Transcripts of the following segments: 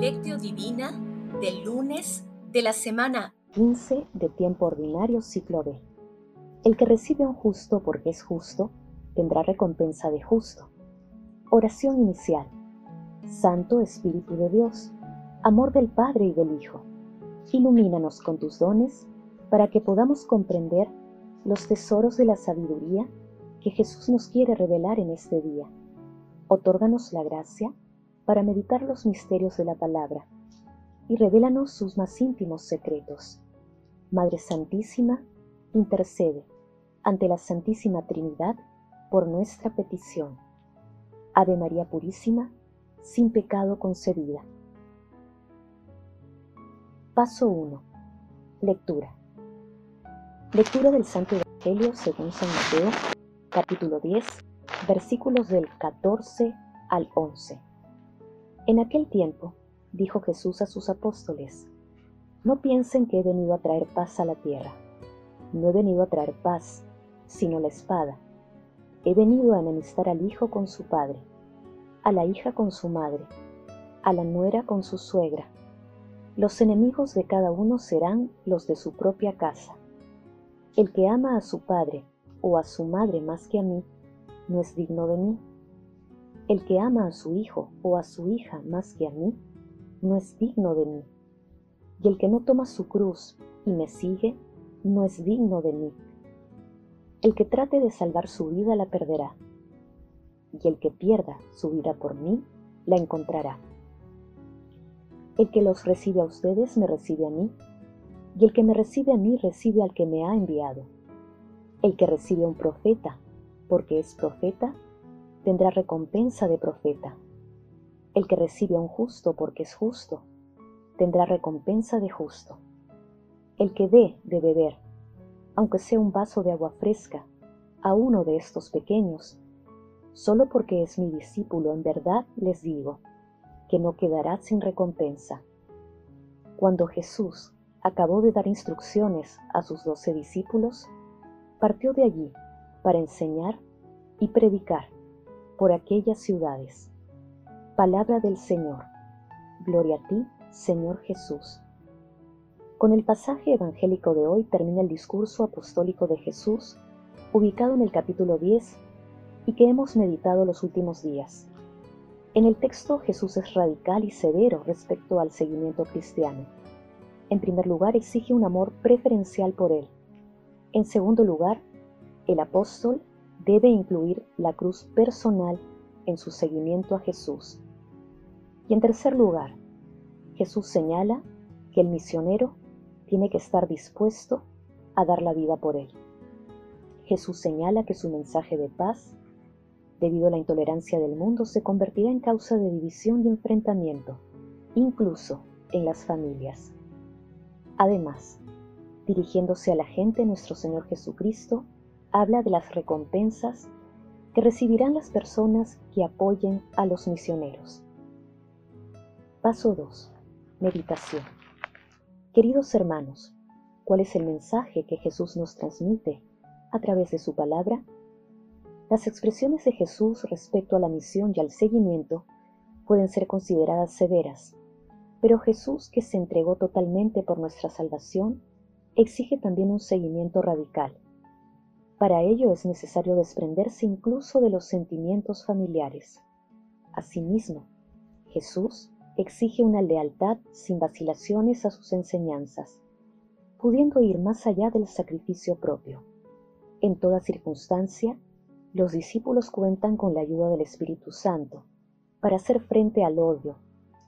Lectio Divina del lunes de la semana 15 de tiempo ordinario ciclo B. El que recibe un justo porque es justo, tendrá recompensa de justo. Oración inicial. Santo Espíritu de Dios, amor del Padre y del Hijo, ilumínanos con tus dones para que podamos comprender los tesoros de la sabiduría que Jesús nos quiere revelar en este día. Otórganos la gracia para meditar los misterios de la palabra y revélanos sus más íntimos secretos. Madre Santísima, intercede ante la Santísima Trinidad por nuestra petición. Ave María Purísima, sin pecado concebida. Paso 1. Lectura. Lectura del Santo Evangelio según San Mateo, capítulo 10, versículos del 14 al 11. En aquel tiempo, dijo Jesús a sus apóstoles, no piensen que he venido a traer paz a la tierra. No he venido a traer paz, sino la espada. He venido a enemistar al hijo con su padre, a la hija con su madre, a la nuera con su suegra. Los enemigos de cada uno serán los de su propia casa. El que ama a su padre o a su madre más que a mí, no es digno de mí. El que ama a su hijo o a su hija más que a mí, no es digno de mí. Y el que no toma su cruz y me sigue, no es digno de mí. El que trate de salvar su vida la perderá, y el que pierda su vida por mí, la encontrará. El que los recibe a ustedes me recibe a mí, y el que me recibe a mí recibe al que me ha enviado. El que recibe a un profeta, porque es profeta, tendrá recompensa de profeta. El que recibe a un justo porque es justo, tendrá recompensa de justo. El que dé de beber, aunque sea un vaso de agua fresca, a uno de estos pequeños, solo porque es mi discípulo en verdad les digo, que no quedará sin recompensa. Cuando Jesús acabó de dar instrucciones a sus doce discípulos, partió de allí para enseñar y predicar por aquellas ciudades. Palabra del Señor. Gloria a ti, Señor Jesús. Con el pasaje evangélico de hoy termina el discurso apostólico de Jesús, ubicado en el capítulo 10 y que hemos meditado los últimos días. En el texto Jesús es radical y severo respecto al seguimiento cristiano. En primer lugar, exige un amor preferencial por Él. En segundo lugar, el apóstol debe incluir la cruz personal en su seguimiento a Jesús. Y en tercer lugar, Jesús señala que el misionero tiene que estar dispuesto a dar la vida por él. Jesús señala que su mensaje de paz, debido a la intolerancia del mundo, se convertirá en causa de división y enfrentamiento, incluso en las familias. Además, dirigiéndose a la gente, nuestro Señor Jesucristo habla de las recompensas que recibirán las personas que apoyen a los misioneros. Paso 2. Meditación. Queridos hermanos, ¿cuál es el mensaje que Jesús nos transmite a través de su palabra? Las expresiones de Jesús respecto a la misión y al seguimiento pueden ser consideradas severas, pero Jesús, que se entregó totalmente por nuestra salvación, exige también un seguimiento radical para ello es necesario desprenderse incluso de los sentimientos familiares. Asimismo, Jesús exige una lealtad sin vacilaciones a sus enseñanzas, pudiendo ir más allá del sacrificio propio. En toda circunstancia, los discípulos cuentan con la ayuda del Espíritu Santo para hacer frente al odio,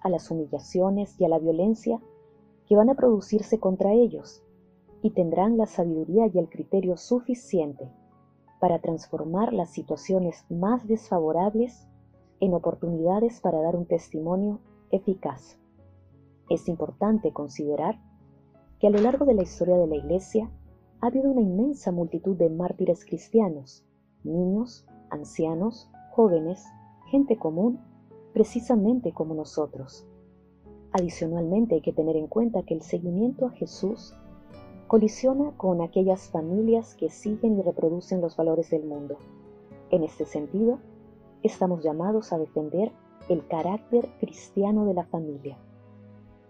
a las humillaciones y a la violencia que van a producirse contra ellos y tendrán la sabiduría y el criterio suficiente para transformar las situaciones más desfavorables en oportunidades para dar un testimonio eficaz. Es importante considerar que a lo largo de la historia de la Iglesia ha habido una inmensa multitud de mártires cristianos, niños, ancianos, jóvenes, gente común, precisamente como nosotros. Adicionalmente hay que tener en cuenta que el seguimiento a Jesús colisiona con aquellas familias que siguen y reproducen los valores del mundo. En este sentido, estamos llamados a defender el carácter cristiano de la familia,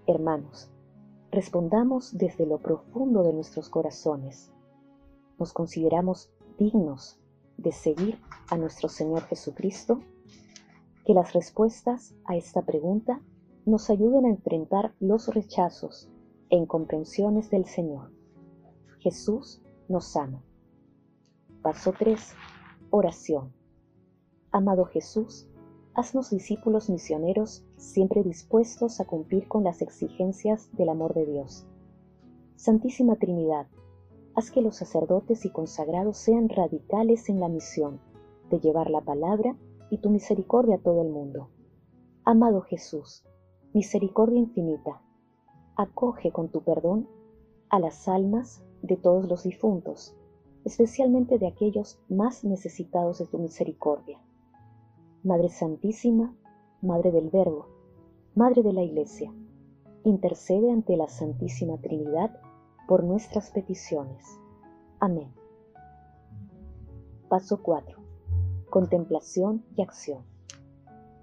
Hermanos, respondamos desde lo profundo de nuestros corazones. ¿Nos consideramos dignos de seguir a nuestro Señor Jesucristo? Que las respuestas a esta pregunta nos ayuden a enfrentar los rechazos e incomprensiones del Señor. Jesús nos ama. Paso 3. Oración. Amado Jesús, haznos discípulos misioneros siempre dispuestos a cumplir con las exigencias del amor de Dios. Santísima Trinidad, haz que los sacerdotes y consagrados sean radicales en la misión de llevar la palabra y tu misericordia a todo el mundo. Amado Jesús, misericordia infinita, acoge con tu perdón a las almas de todos los difuntos, especialmente de aquellos más necesitados de tu misericordia. Madre Santísima, Madre del Verbo, Madre de la Iglesia, intercede ante la Santísima Trinidad por nuestras peticiones. Amén. Paso 4. Contemplación y acción.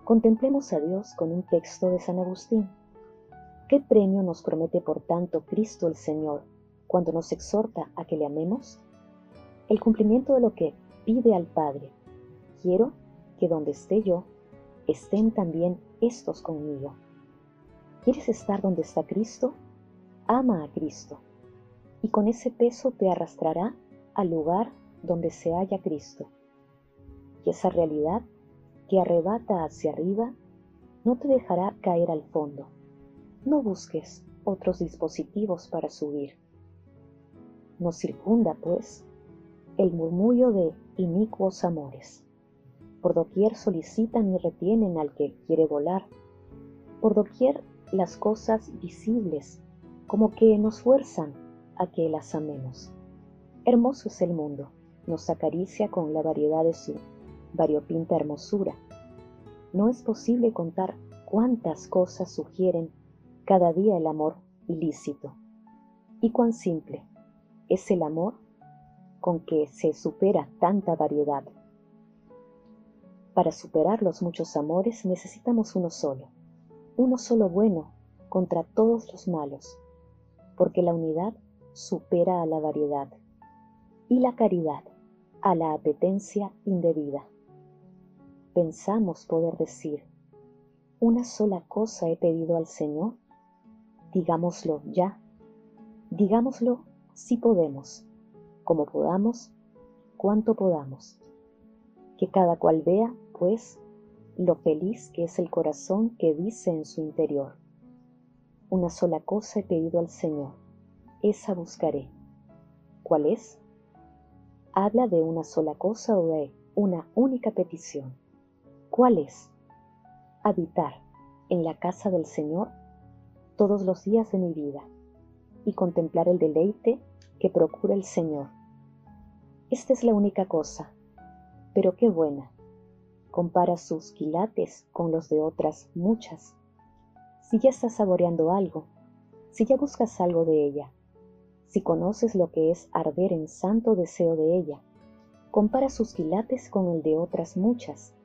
Contemplemos a Dios con un texto de San Agustín. ¿Qué premio nos promete por tanto Cristo el Señor cuando nos exhorta a que le amemos? El cumplimiento de lo que pide al Padre. Quiero que donde esté yo, estén también estos conmigo. ¿Quieres estar donde está Cristo? Ama a Cristo, y con ese peso te arrastrará al lugar donde se halla Cristo. Y esa realidad que arrebata hacia arriba no te dejará caer al fondo. No busques otros dispositivos para subir. Nos circunda, pues, el murmullo de inicuos amores. Por doquier solicitan y retienen al que quiere volar. Por doquier las cosas visibles, como que nos fuerzan a que las amemos. Hermoso es el mundo, nos acaricia con la variedad de su variopinta hermosura. No es posible contar cuántas cosas sugieren cada día el amor ilícito. Y cuán simple es el amor con que se supera tanta variedad. Para superar los muchos amores necesitamos uno solo, uno solo bueno contra todos los malos, porque la unidad supera a la variedad y la caridad a la apetencia indebida. Pensamos poder decir, una sola cosa he pedido al Señor, digámoslo ya, digámoslo si podemos, como podamos, cuanto podamos. Que cada cual vea pues lo feliz que es el corazón que dice en su interior. Una sola cosa he pedido al Señor, esa buscaré. ¿Cuál es? Habla de una sola cosa o de una única petición. ¿Cuál es? Habitar en la casa del Señor todos los días de mi vida y contemplar el deleite que procura el Señor. Esta es la única cosa, pero qué buena compara sus quilates con los de otras muchas. Si ya estás saboreando algo, si ya buscas algo de ella, si conoces lo que es arder en santo deseo de ella, compara sus quilates con el de otras muchas.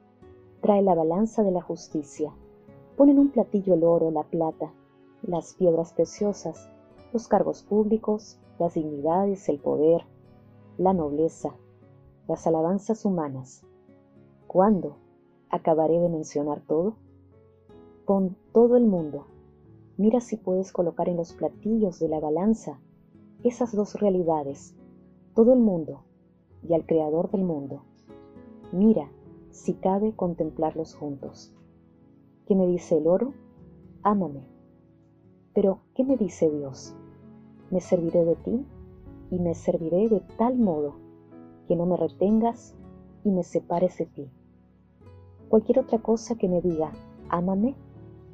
Trae la balanza de la justicia, pon en un platillo el oro, la plata, las piedras preciosas, los cargos públicos, las dignidades, el poder, la nobleza, las alabanzas humanas. ¿Cuándo acabaré de mencionar todo? Pon todo el mundo. Mira si puedes colocar en los platillos de la balanza esas dos realidades, todo el mundo y al Creador del mundo. Mira si cabe contemplarlos juntos. ¿Qué me dice el oro? Ámame. Pero, ¿qué me dice Dios? Me serviré de ti y me serviré de tal modo que no me retengas y me separes de ti. Cualquier otra cosa que me diga, ámame,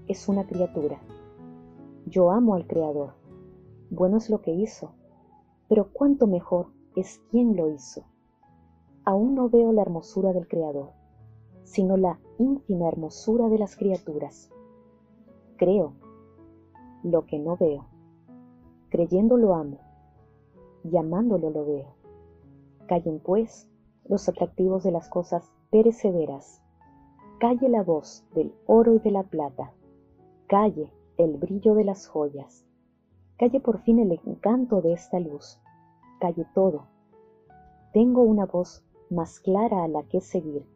es una criatura. Yo amo al Creador. Bueno es lo que hizo, pero cuánto mejor es quien lo hizo. Aún no veo la hermosura del Creador, sino la ínfima hermosura de las criaturas. Creo lo que no veo. Creyendo lo amo y amándolo lo veo. Callen pues los atractivos de las cosas perecederas calle la voz del oro y de la plata, calle el brillo de las joyas. Calle por fin el encanto de esta luz. Calle todo. Tengo una voz más clara a la que seguir,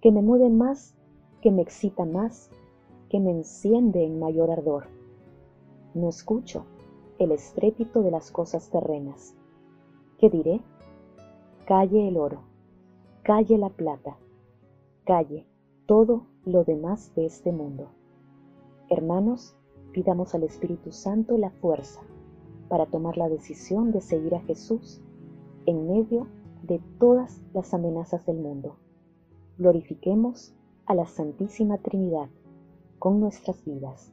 que me mueve más, que me excita más, que me enciende en mayor ardor. No escucho el estrépito de las cosas terrenas. ¿Qué diré? Calle el oro, calle la plata, calle todo lo demás de este mundo. Hermanos, pidamos al Espíritu Santo la fuerza para tomar la decisión de seguir a Jesús en medio de todas las amenazas del mundo. Glorifiquemos a la Santísima Trinidad con nuestras vidas.